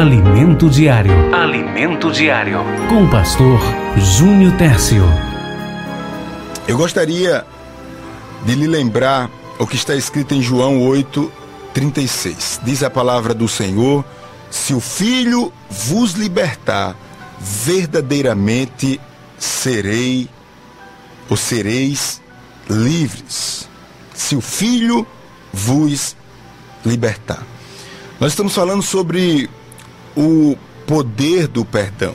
Alimento Diário. Alimento Diário. Com o pastor Júnior Tércio. Eu gostaria de lhe lembrar o que está escrito em João 8, 36. Diz a palavra do Senhor: Se o Filho vos libertar, verdadeiramente serei ou sereis livres. Se o Filho vos libertar. Nós estamos falando sobre o poder do perdão.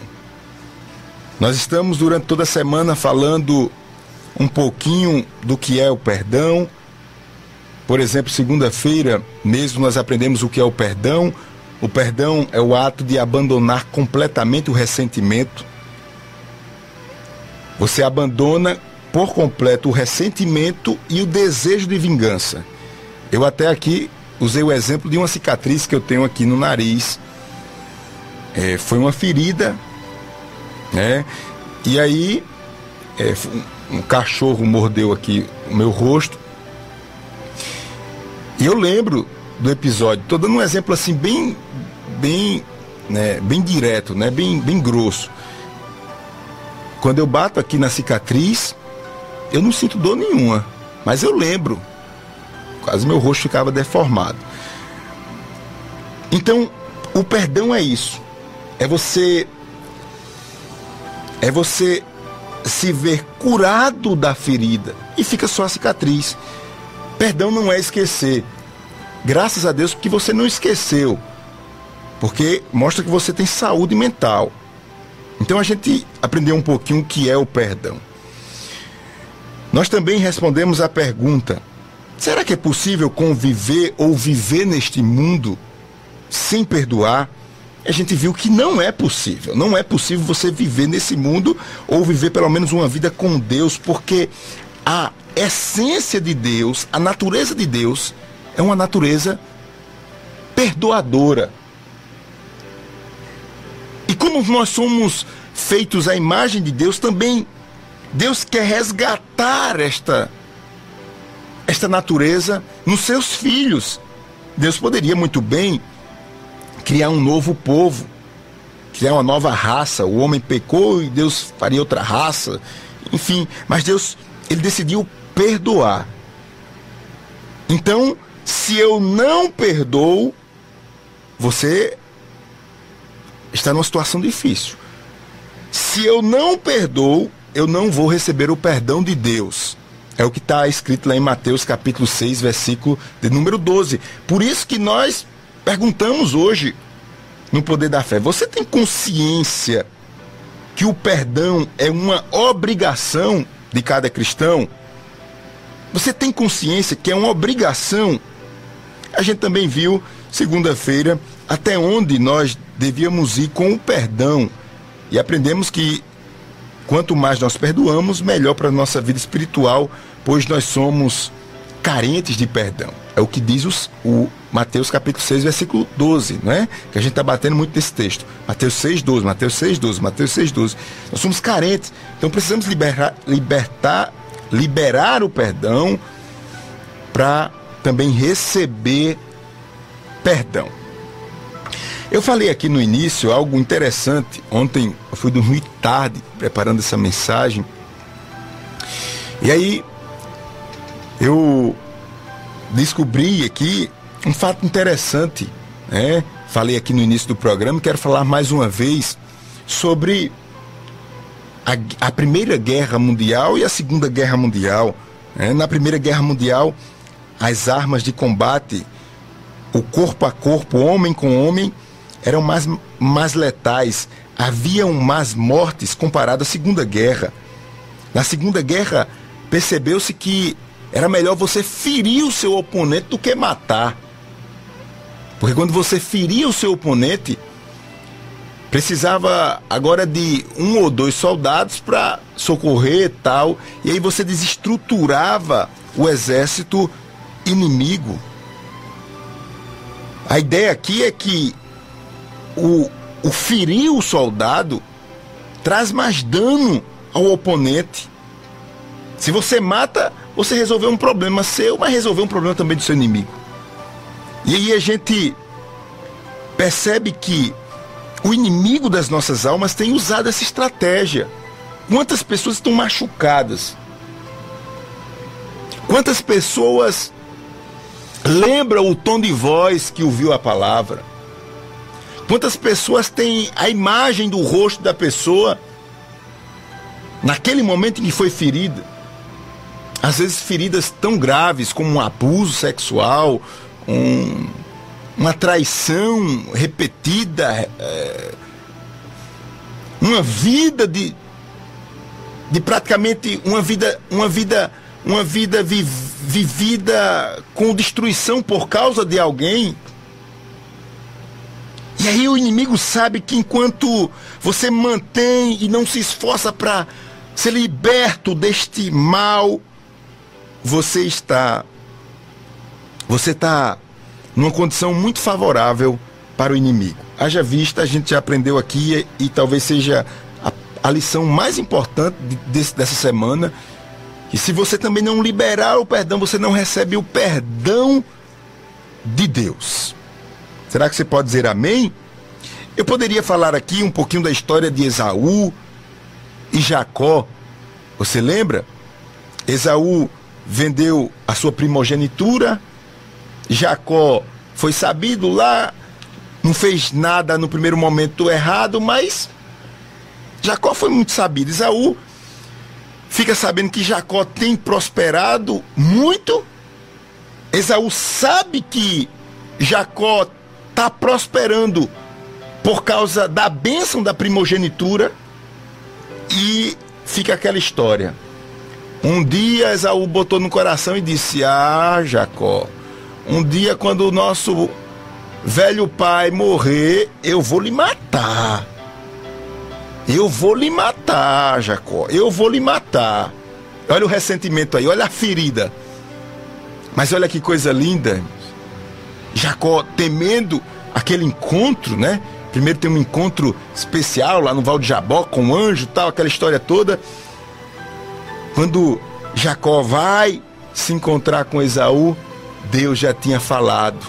Nós estamos durante toda a semana falando um pouquinho do que é o perdão. Por exemplo, segunda-feira mesmo nós aprendemos o que é o perdão. O perdão é o ato de abandonar completamente o ressentimento. Você abandona por completo o ressentimento e o desejo de vingança. Eu até aqui usei o exemplo de uma cicatriz que eu tenho aqui no nariz. É, foi uma ferida, né? E aí é, um, cachorro mordeu aqui o meu rosto. E eu lembro do episódio. Estou dando um exemplo assim bem, bem, né, bem direto, né, bem, bem grosso. Quando eu bato aqui na cicatriz, eu não sinto dor nenhuma, mas eu lembro quase meu rosto ficava deformado. Então, o perdão é isso. É você é você se ver curado da ferida e fica só a cicatriz. Perdão não é esquecer. Graças a Deus porque você não esqueceu. Porque mostra que você tem saúde mental. Então a gente aprendeu um pouquinho o que é o perdão. Nós também respondemos a pergunta: Será que é possível conviver ou viver neste mundo sem perdoar? A gente viu que não é possível. Não é possível você viver nesse mundo ou viver pelo menos uma vida com Deus, porque a essência de Deus, a natureza de Deus, é uma natureza perdoadora. E como nós somos feitos à imagem de Deus, também Deus quer resgatar esta esta natureza nos seus filhos. Deus poderia muito bem criar um novo povo, criar uma nova raça. O homem pecou e Deus faria outra raça. Enfim, mas Deus, ele decidiu perdoar. Então, se eu não perdoo, você está numa situação difícil. Se eu não perdoo, eu não vou receber o perdão de Deus. É o que está escrito lá em Mateus capítulo 6, versículo de número 12. Por isso que nós perguntamos hoje no poder da fé: você tem consciência que o perdão é uma obrigação de cada cristão? Você tem consciência que é uma obrigação? A gente também viu, segunda-feira, até onde nós devíamos ir com o perdão. E aprendemos que Quanto mais nós perdoamos, melhor para a nossa vida espiritual, pois nós somos carentes de perdão. É o que diz os, o Mateus capítulo 6, versículo 12, não é? Que a gente está batendo muito nesse texto. Mateus 6, 12, Mateus 6, 12, Mateus 6, 12. Nós somos carentes, então precisamos liberar, libertar, liberar o perdão para também receber perdão. Eu falei aqui no início algo interessante. Ontem eu fui dormir tarde preparando essa mensagem. E aí eu descobri aqui um fato interessante, né? Falei aqui no início do programa, quero falar mais uma vez sobre a, a Primeira Guerra Mundial e a Segunda Guerra Mundial. Né? Na Primeira Guerra Mundial, as armas de combate, o corpo a corpo, homem com homem, eram mais, mais letais, haviam mais mortes comparado à Segunda Guerra. Na Segunda Guerra, percebeu-se que era melhor você ferir o seu oponente do que matar. Porque quando você feria o seu oponente, precisava agora de um ou dois soldados para socorrer tal, e aí você desestruturava o exército inimigo. A ideia aqui é que o, o ferir o soldado traz mais dano ao oponente. Se você mata, você resolveu um problema seu, mas resolveu um problema também do seu inimigo. E aí a gente percebe que o inimigo das nossas almas tem usado essa estratégia. Quantas pessoas estão machucadas? Quantas pessoas lembram o tom de voz que ouviu a palavra? Quantas pessoas têm a imagem do rosto da pessoa naquele momento em que foi ferida? Às vezes feridas tão graves como um abuso sexual, um, uma traição repetida, é, uma vida de, de praticamente uma vida, uma vida, uma vida vi, vivida com destruição por causa de alguém. E aí o inimigo sabe que enquanto você mantém e não se esforça para ser liberto deste mal, você está você está numa condição muito favorável para o inimigo. Haja vista, a gente já aprendeu aqui e, e talvez seja a, a, lição mais importante de, de, dessa semana. E se você também não liberar o perdão, você não recebe o perdão de Deus. Será que você pode dizer amém? Eu poderia falar aqui um pouquinho da história de Esaú e Jacó. Você lembra? Esaú vendeu a sua primogenitura Jacó foi sabido lá, não fez nada no primeiro momento errado, mas Jacó foi muito sabido. Isaú fica sabendo que Jacó tem prosperado muito. Esaú sabe que Jacó está prosperando por causa da bênção da primogenitura e fica aquela história. Um dia Esaú botou no coração e disse: Ah, Jacó, um dia, quando o nosso velho pai morrer, eu vou lhe matar. Eu vou lhe matar, Jacó. Eu vou lhe matar. Olha o ressentimento aí, olha a ferida. Mas olha que coisa linda. Jacó temendo aquele encontro, né? Primeiro tem um encontro especial lá no Val de Jabó com o anjo, tal, aquela história toda. Quando Jacó vai se encontrar com Esaú, Deus já tinha falado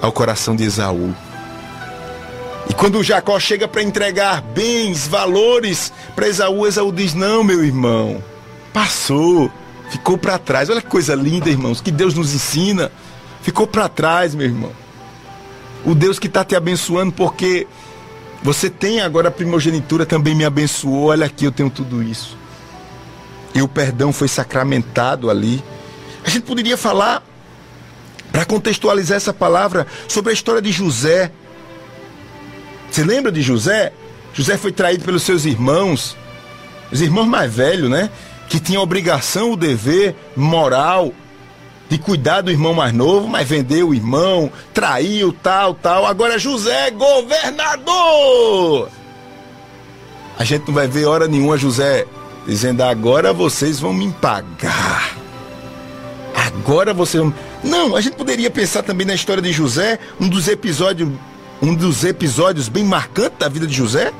ao coração de Esaú. E quando Jacó chega para entregar bens, valores para Esaú, Esaú diz: Não, meu irmão, passou, ficou para trás. Olha que coisa linda, irmãos, que Deus nos ensina. Ficou para trás, meu irmão. O Deus que está te abençoando, porque você tem agora a primogenitura, também me abençoou. Olha aqui, eu tenho tudo isso. E o perdão foi sacramentado ali. A gente poderia falar para contextualizar essa palavra sobre a história de José. Você lembra de José? José foi traído pelos seus irmãos, os irmãos mais velhos, né? Que tinham a obrigação, o dever moral de cuidar do irmão mais novo, mas vendeu o irmão, traiu, tal, tal. Agora José é governador! A gente não vai ver hora nenhuma José dizendo: agora vocês vão me pagar. Agora vocês vão. Não, a gente poderia pensar também na história de José, um dos episódios, um dos episódios bem marcantes da vida de José.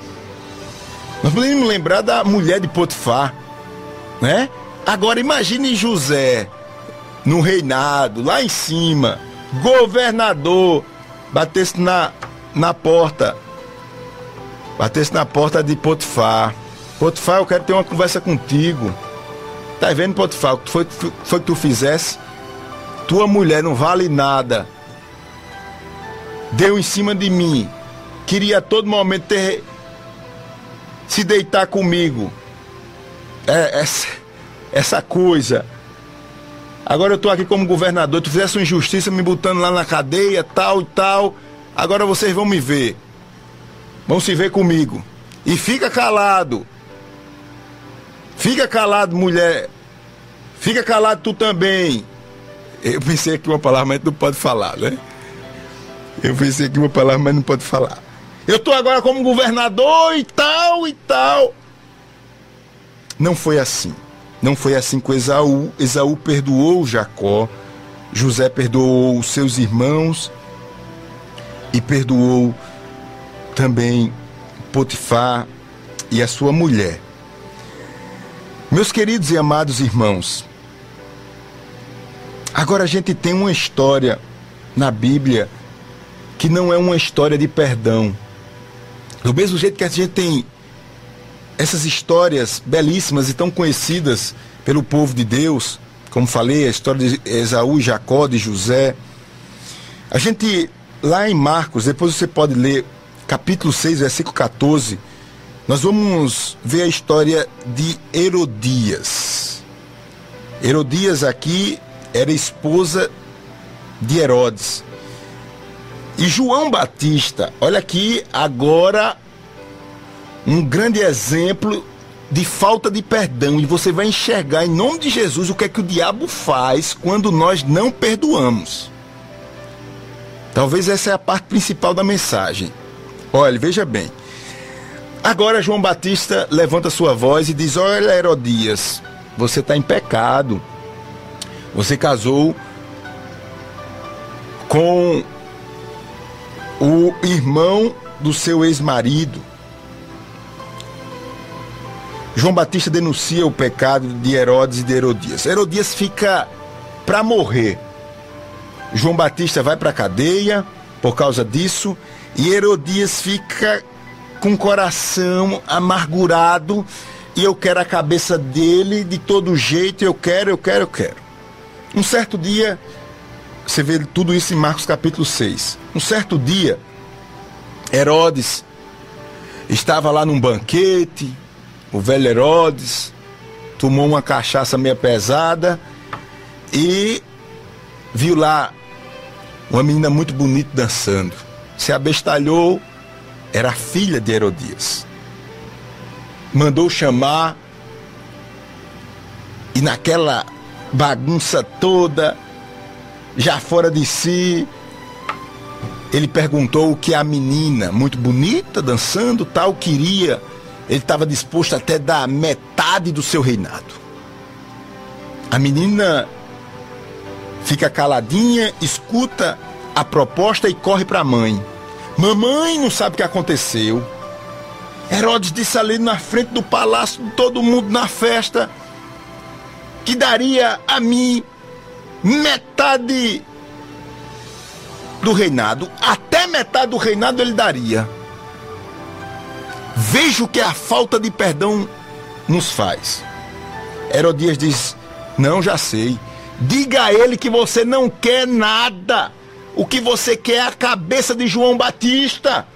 Nós poderíamos lembrar da mulher de Potifar, né? Agora imagine José no reinado, lá em cima, governador, batesse na, na porta, batesse na porta de Potifar. Potifar, eu quero ter uma conversa contigo. Tá vendo, Potifar, o que foi, foi que tu fizesse? Tua mulher não vale nada. Deu em cima de mim. Queria a todo momento ter se deitar comigo. É, essa, essa coisa. Agora eu tô aqui como governador. Tu fizesse uma injustiça me botando lá na cadeia, tal e tal. Agora vocês vão me ver. Vão se ver comigo. E fica calado. Fica calado, mulher. Fica calado tu também. Eu pensei aqui uma palavra, mas não pode falar, né? Eu pensei aqui uma palavra, mas não pode falar. Eu estou agora como governador e tal e tal. Não foi assim. Não foi assim com Esaú. Esaú perdoou Jacó. José perdoou os seus irmãos e perdoou também Potifar e a sua mulher. Meus queridos e amados irmãos, Agora a gente tem uma história na Bíblia que não é uma história de perdão. Do mesmo jeito que a gente tem essas histórias belíssimas e tão conhecidas pelo povo de Deus, como falei, a história de Esaú, Jacó, de José. A gente, lá em Marcos, depois você pode ler capítulo 6, versículo 14, nós vamos ver a história de Herodias. Herodias aqui era esposa de Herodes. E João Batista, olha aqui agora um grande exemplo de falta de perdão. E você vai enxergar em nome de Jesus o que é que o diabo faz quando nós não perdoamos. Talvez essa é a parte principal da mensagem. Olha, veja bem. Agora João Batista levanta sua voz e diz: Olha, Herodias, você está em pecado. Você casou com o irmão do seu ex-marido. João Batista denuncia o pecado de Herodes e de Herodias. Herodias fica para morrer. João Batista vai para a cadeia por causa disso e Herodias fica com o coração amargurado e eu quero a cabeça dele de todo jeito, eu quero, eu quero, eu quero. Um certo dia, você vê tudo isso em Marcos capítulo 6. Um certo dia, Herodes estava lá num banquete, o velho Herodes tomou uma cachaça meia pesada e viu lá uma menina muito bonita dançando. Se abestalhou, era filha de Herodias. Mandou chamar e naquela bagunça toda, já fora de si, ele perguntou o que a menina, muito bonita, dançando, tal, queria. Ele estava disposto até dar metade do seu reinado. A menina fica caladinha, escuta a proposta e corre para a mãe. Mamãe não sabe o que aconteceu. Herodes disse ali na frente do palácio, todo mundo na festa, que daria a mim metade do reinado, até metade do reinado ele daria. Veja o que a falta de perdão nos faz. Herodias diz: Não, já sei. Diga a ele que você não quer nada. O que você quer é a cabeça de João Batista.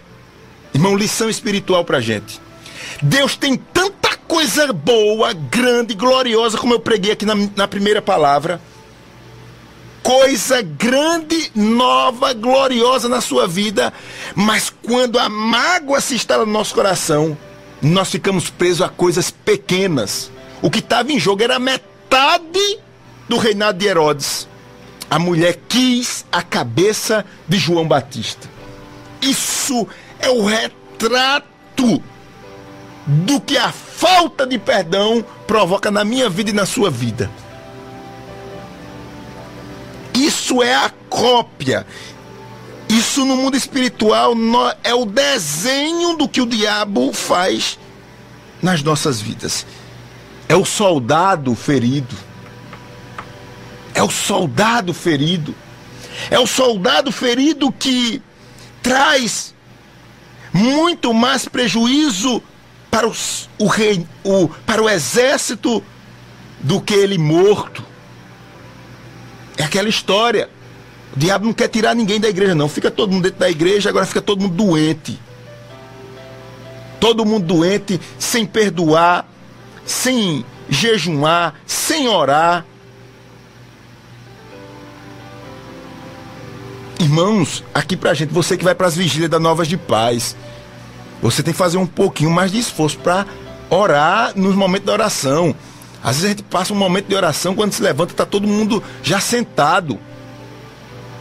Irmão, lição espiritual pra gente. Deus tem tanta coisa boa, grande, gloriosa, como eu preguei aqui na, na primeira palavra coisa grande, nova, gloriosa na sua vida, mas quando a mágoa se instala no nosso coração, nós ficamos presos a coisas pequenas. O que estava em jogo era metade do reinado de Herodes. A mulher quis a cabeça de João Batista. Isso é o retrato do que a falta de perdão provoca na minha vida e na sua vida. Isso é a cópia. Isso no mundo espiritual é o desenho do que o diabo faz nas nossas vidas. É o soldado ferido. É o soldado ferido. É o soldado ferido que traz muito mais prejuízo para, os, o rei, o, para o exército do que ele morto. É aquela história. O diabo não quer tirar ninguém da igreja, não. Fica todo mundo dentro da igreja, agora fica todo mundo doente. Todo mundo doente, sem perdoar, sem jejuar, sem orar. Irmãos, aqui pra gente, você que vai para as vigílias da Novas de Paz, você tem que fazer um pouquinho mais de esforço para orar nos momentos da oração. Às vezes a gente passa um momento de oração, quando se levanta, está todo mundo já sentado.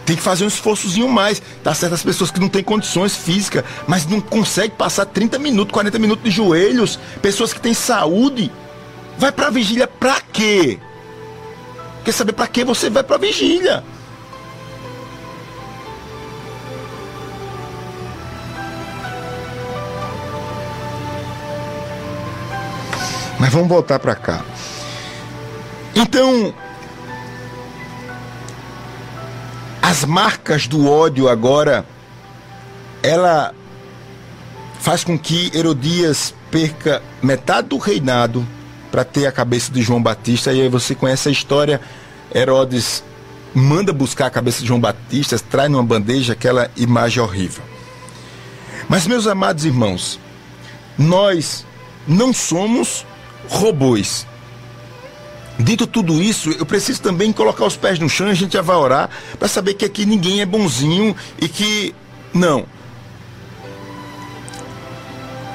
Tem que fazer um esforçozinho mais. Tá certas pessoas que não têm condições físicas, mas não conseguem passar 30 minutos, 40 minutos de joelhos. Pessoas que têm saúde. Vai para a vigília para quê? Quer saber para que você vai para a vigília? Mas vamos voltar para cá. Então, as marcas do ódio agora, ela faz com que Herodias perca metade do reinado para ter a cabeça de João Batista. E aí você conhece a história. Herodes manda buscar a cabeça de João Batista, traz numa bandeja aquela imagem horrível. Mas, meus amados irmãos, nós não somos robôs. Dito tudo isso, eu preciso também colocar os pés no chão e a gente já vai orar para saber que aqui ninguém é bonzinho e que. Não.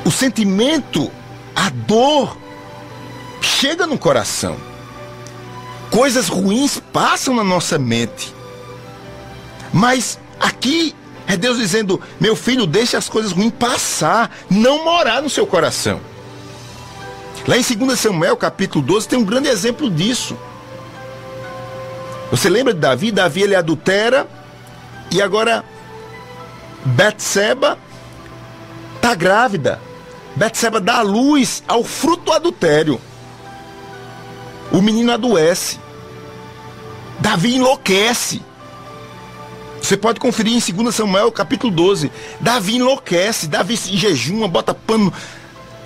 O sentimento, a dor, chega no coração. Coisas ruins passam na nossa mente. Mas aqui é Deus dizendo: meu filho, deixe as coisas ruins passar, não morar no seu coração. Lá em 2 Samuel, capítulo 12, tem um grande exemplo disso. Você lembra de Davi? Davi ele adultera e agora Betseba está grávida. Betseba dá luz ao fruto do adultério. O menino adoece. Davi enlouquece. Você pode conferir em 2 Samuel, capítulo 12. Davi enlouquece, Davi se jejuma, bota pano,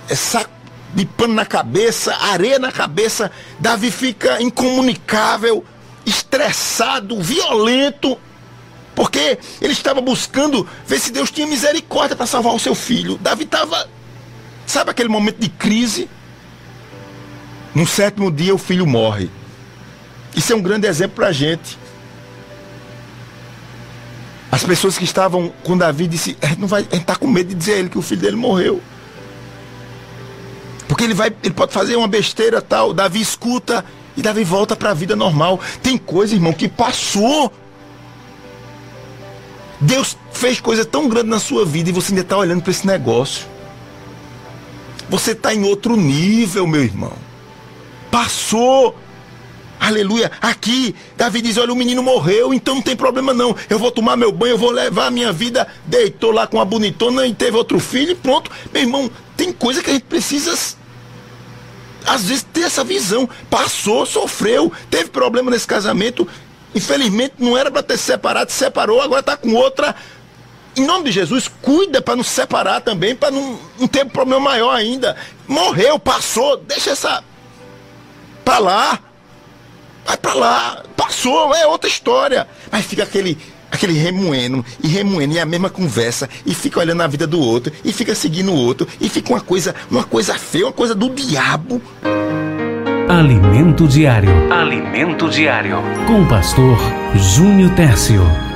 é, saco de pano na cabeça, areia na cabeça. Davi fica incomunicável, estressado, violento, porque ele estava buscando ver se Deus tinha misericórdia para salvar o seu filho. Davi estava, sabe aquele momento de crise? No sétimo dia o filho morre. Isso é um grande exemplo para a gente. As pessoas que estavam com Davi disse, gente não vai, a gente tá com medo de dizer a ele que o filho dele morreu. Porque ele vai, ele pode fazer uma besteira tal, Davi escuta e Davi volta para a vida normal. Tem coisa, irmão, que passou. Deus fez coisa tão grande na sua vida e você ainda está olhando para esse negócio. Você está em outro nível, meu irmão. Passou. Aleluia. Aqui, Davi diz: Olha, o menino morreu, então não tem problema não. Eu vou tomar meu banho, eu vou levar a minha vida. Deitou lá com a bonitona e teve outro filho e pronto. Meu irmão, tem coisa que a gente precisa, às vezes, ter essa visão. Passou, sofreu, teve problema nesse casamento. Infelizmente, não era para ter separado, se separou, agora está com outra. Em nome de Jesus, cuida para não se separar também, para não, não ter problema maior ainda. Morreu, passou, deixa essa. para lá. Vai pra lá, passou, é outra história. Mas fica aquele, aquele remoendo e remoendo, e a mesma conversa, e fica olhando a vida do outro, e fica seguindo o outro, e fica uma coisa, uma coisa feia, uma coisa do diabo. Alimento diário. Alimento diário. Com o pastor Júnior Tércio.